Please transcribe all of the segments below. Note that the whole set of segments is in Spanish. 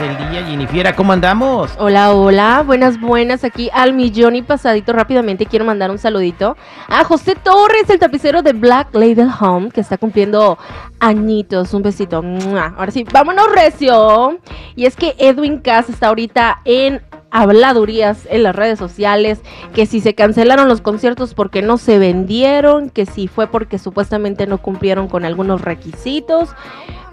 Del día. Jennifiera, ¿cómo andamos? Hola, hola, buenas, buenas, aquí al millón y pasadito rápidamente quiero mandar un saludito a José Torres, el tapicero de Black Label Home, que está cumpliendo añitos, un besito, ahora sí, vámonos recio, y es que Edwin Cass está ahorita en habladurías en las redes sociales, que si se cancelaron los conciertos porque no se vendieron, que si fue porque supuestamente no cumplieron con algunos requisitos.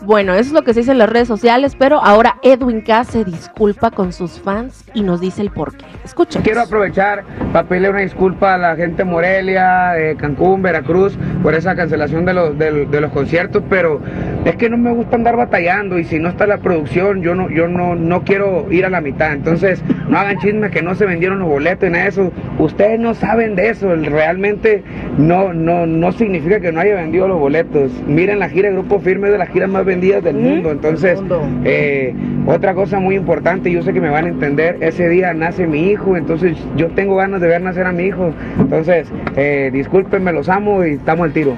Bueno, eso es lo que se dice en las redes sociales, pero ahora Edwin K se disculpa con sus fans y nos dice el porqué. Escuchen. Quiero aprovechar para pedirle una disculpa a la gente de Morelia, Cancún, Veracruz, por esa cancelación de los, de, de los conciertos, pero es que no me gusta andar batallando y si no está la producción, yo no, yo no, no quiero ir a la mitad. Entonces, no hagan chismes que no se vendieron los boletos y nada de eso. Ustedes no saben de eso, realmente no, no, no significa que no haya vendido los boletos. Miren la gira Grupo Firme es de las giras más vendidas del mundo. Entonces, eh, otra cosa muy importante, yo sé que me van a entender, ese día nace mi hijo, entonces yo tengo ganas de ver nacer a mi hijo. Entonces, eh, discúlpenme, los amo y estamos al tiro.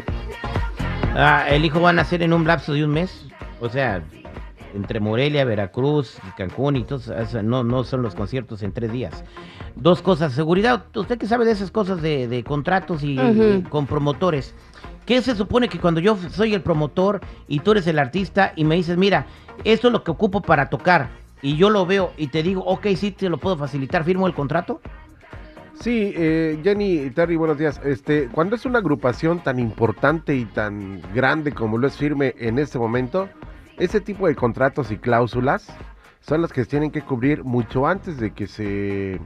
Ah, el hijo va a nacer en un lapso de un mes. O sea, entre Morelia, Veracruz, y Cancún y todo, eso, no, no son los conciertos en tres días. Dos cosas, seguridad, usted que sabe de esas cosas de, de contratos y, con promotores. ¿Qué se supone que cuando yo soy el promotor y tú eres el artista y me dices, mira, esto es lo que ocupo para tocar y yo lo veo y te digo, ok, sí, te lo puedo facilitar, firmo el contrato? Sí, eh, Jenny y Terry, buenos días. Este, cuando es una agrupación tan importante y tan grande como lo es Firme en este momento, ese tipo de contratos y cláusulas son las que se tienen que cubrir mucho antes de que se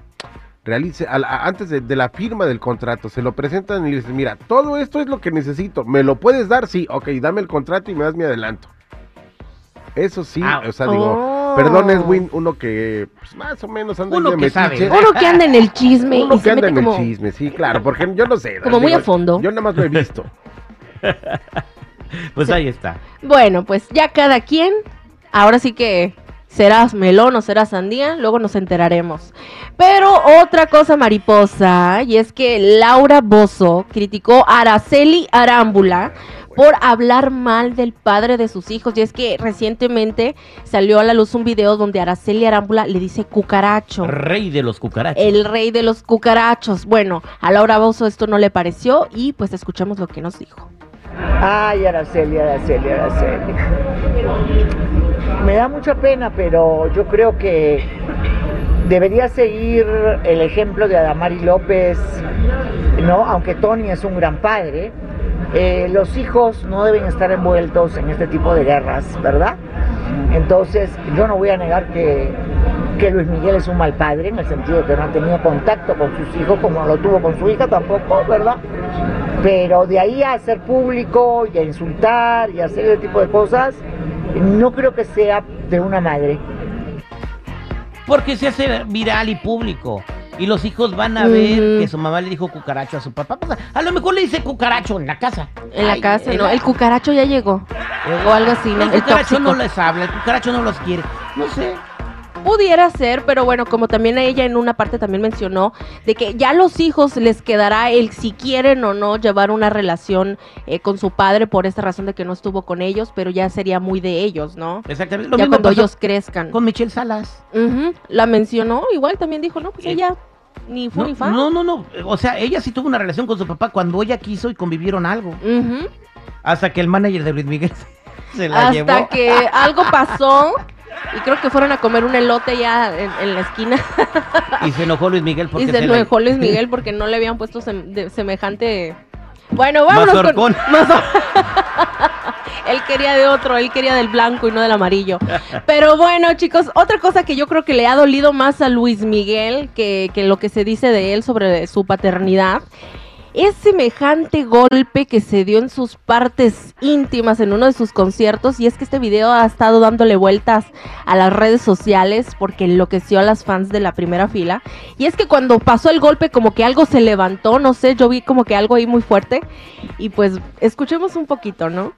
realice, a la- a- antes de, de la firma del contrato. Se lo presentan y le dicen, mira, todo esto es lo que necesito. ¿Me lo puedes dar? Sí, ok, dame el contrato y me das mi adelanto. Eso sí, Ah, o sea, digo, Oh. perdón Edwin, uno que pues, más o menos anda Uno de que sabe. Uno que anda en el chisme Uno y que se anda mete en como... el chisme, sí, claro, porque yo no sé. Como muy a fondo. Yo nada más lo he visto. Pues ahí está. Bueno, pues ya cada quien, ahora sí que serás melón o serás sandía, luego nos enteraremos. Pero otra cosa mariposa, y es que Laura Bozo criticó a Araceli Arámbula por hablar mal del padre de sus hijos. Y es que recientemente salió a la luz un video donde Araceli Arámbula le dice cucaracho. Rey de los cucarachos. El rey de los cucarachos. Bueno, a Laura Bozo esto no le pareció y pues escuchamos lo que nos dijo. Ay, Araceli, Araceli, Araceli. Me da mucha pena, pero yo creo que debería seguir el ejemplo de Adamari López, ¿no? Aunque Tony es un gran padre, eh, los hijos no deben estar envueltos en este tipo de guerras, ¿verdad? Entonces, yo no voy a negar que, que Luis Miguel es un mal padre, en el sentido de que no ha tenido contacto con sus hijos como lo tuvo con su hija tampoco, ¿verdad? Pero de ahí a hacer público y a insultar y a hacer ese tipo de cosas, no creo que sea de una madre. Porque se hace viral y público. Y los hijos van a ver que su mamá le dijo cucaracho a su papá. Pues, a lo mejor le dice cucaracho en la casa. En la Ay, casa, en ¿no? El cucaracho ya llegó. O algo así, ¿no? El El cucaracho no les habla, el cucaracho no los quiere. No sé. Pudiera ser, pero bueno, como también ella en una parte también mencionó, de que ya a los hijos les quedará el si quieren o no llevar una relación eh, con su padre por esta razón de que no estuvo con ellos, pero ya sería muy de ellos, ¿no? Exactamente. Lo ya mismo cuando ellos crezcan. con Michelle Salas. Ujú, La mencionó, igual también dijo, no, pues Eh, ella ni fue No, ni fan. no, no, no. O sea, ella sí tuvo una relación con su papá cuando ella quiso y convivieron algo. Hasta que el manager de Luis Miguel se la llevó. Hasta que algo pasó y creo que fueron a comer un elote ya en, en la esquina Y se enojó Luis Miguel porque y se enojó Luis Miguel porque no le habían puesto sem- de- semejante... Bueno, vámonos Mazorcón. con... Mazor- él quería de otro, él quería del blanco y no del amarillo. Pero bueno, chicos, otra cosa que yo creo que le ha dolido más a Luis Miguel que, que lo que se dice de él sobre su paternidad es semejante golpe que se dio en sus partes íntimas en uno de sus conciertos y es que este video ha estado dándole vueltas a las redes sociales porque enloqueció a las fans de la primera fila y es que cuando pasó el golpe como que algo se levantó, no sé, yo vi como que algo ahí muy fuerte y pues escuchemos un poquito, ¿no?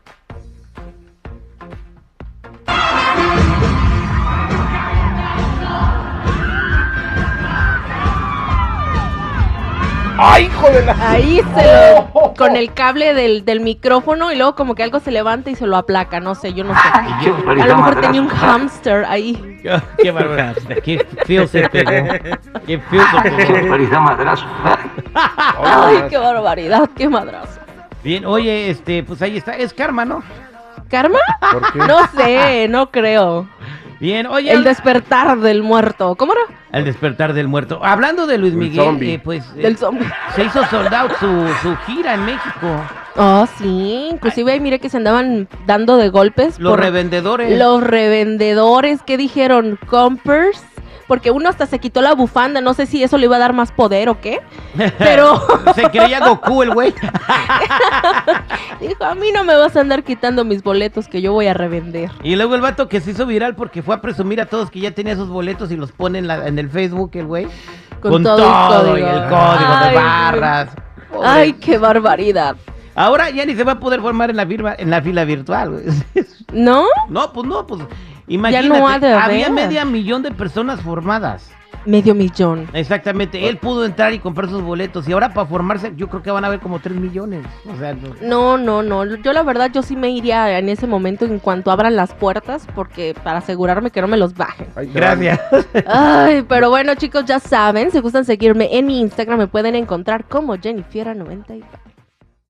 Ahí se lo, con el cable del, del micrófono y luego como que algo se levanta y se lo aplaca, no sé, yo no sé. A lo mejor tenía un hamster ahí. Qué barbaridad. Qué feo se pegó. Qué feo se pegó. Ay, qué barbaridad, qué madrazo. Bien, oye, este, pues ahí está. Es karma, ¿no? ¿Karma? No sé, no creo. Bien, oye. El despertar del muerto. ¿Cómo era? El despertar del muerto. Hablando de Luis El Miguel, eh, pues eh, Del zombie. se hizo sold out su, su gira en México. Oh, sí. Inclusive ahí mire que se andaban dando de golpes. Los por revendedores. Los revendedores que dijeron compers. Porque uno hasta se quitó la bufanda. No sé si eso le iba a dar más poder o qué. Pero Se creía Goku el güey. dijo: A mí no me vas a andar quitando mis boletos que yo voy a revender. Y luego el vato que se hizo viral porque fue a presumir a todos que ya tenía sus boletos y los pone en, la- en el Facebook el güey. Con todo el código. y el código Ay, de barras. Pobre. Ay, qué barbaridad. Ahora ya ni se va a poder formar en la firma, en la fila virtual, güey. ¿No? No, pues no, pues imagínate, no ha de había media millón de personas formadas. Medio millón. Exactamente, él pudo entrar y comprar sus boletos y ahora para formarse yo creo que van a haber como 3 millones. O sea, no- No, no, no. Yo la verdad yo sí me iría en ese momento en cuanto abran las puertas porque para asegurarme que no me los bajen. Gracias. Ay, pero bueno chicos, ya saben, si gustan seguirme en mi Instagram me pueden encontrar como Jennifiera94.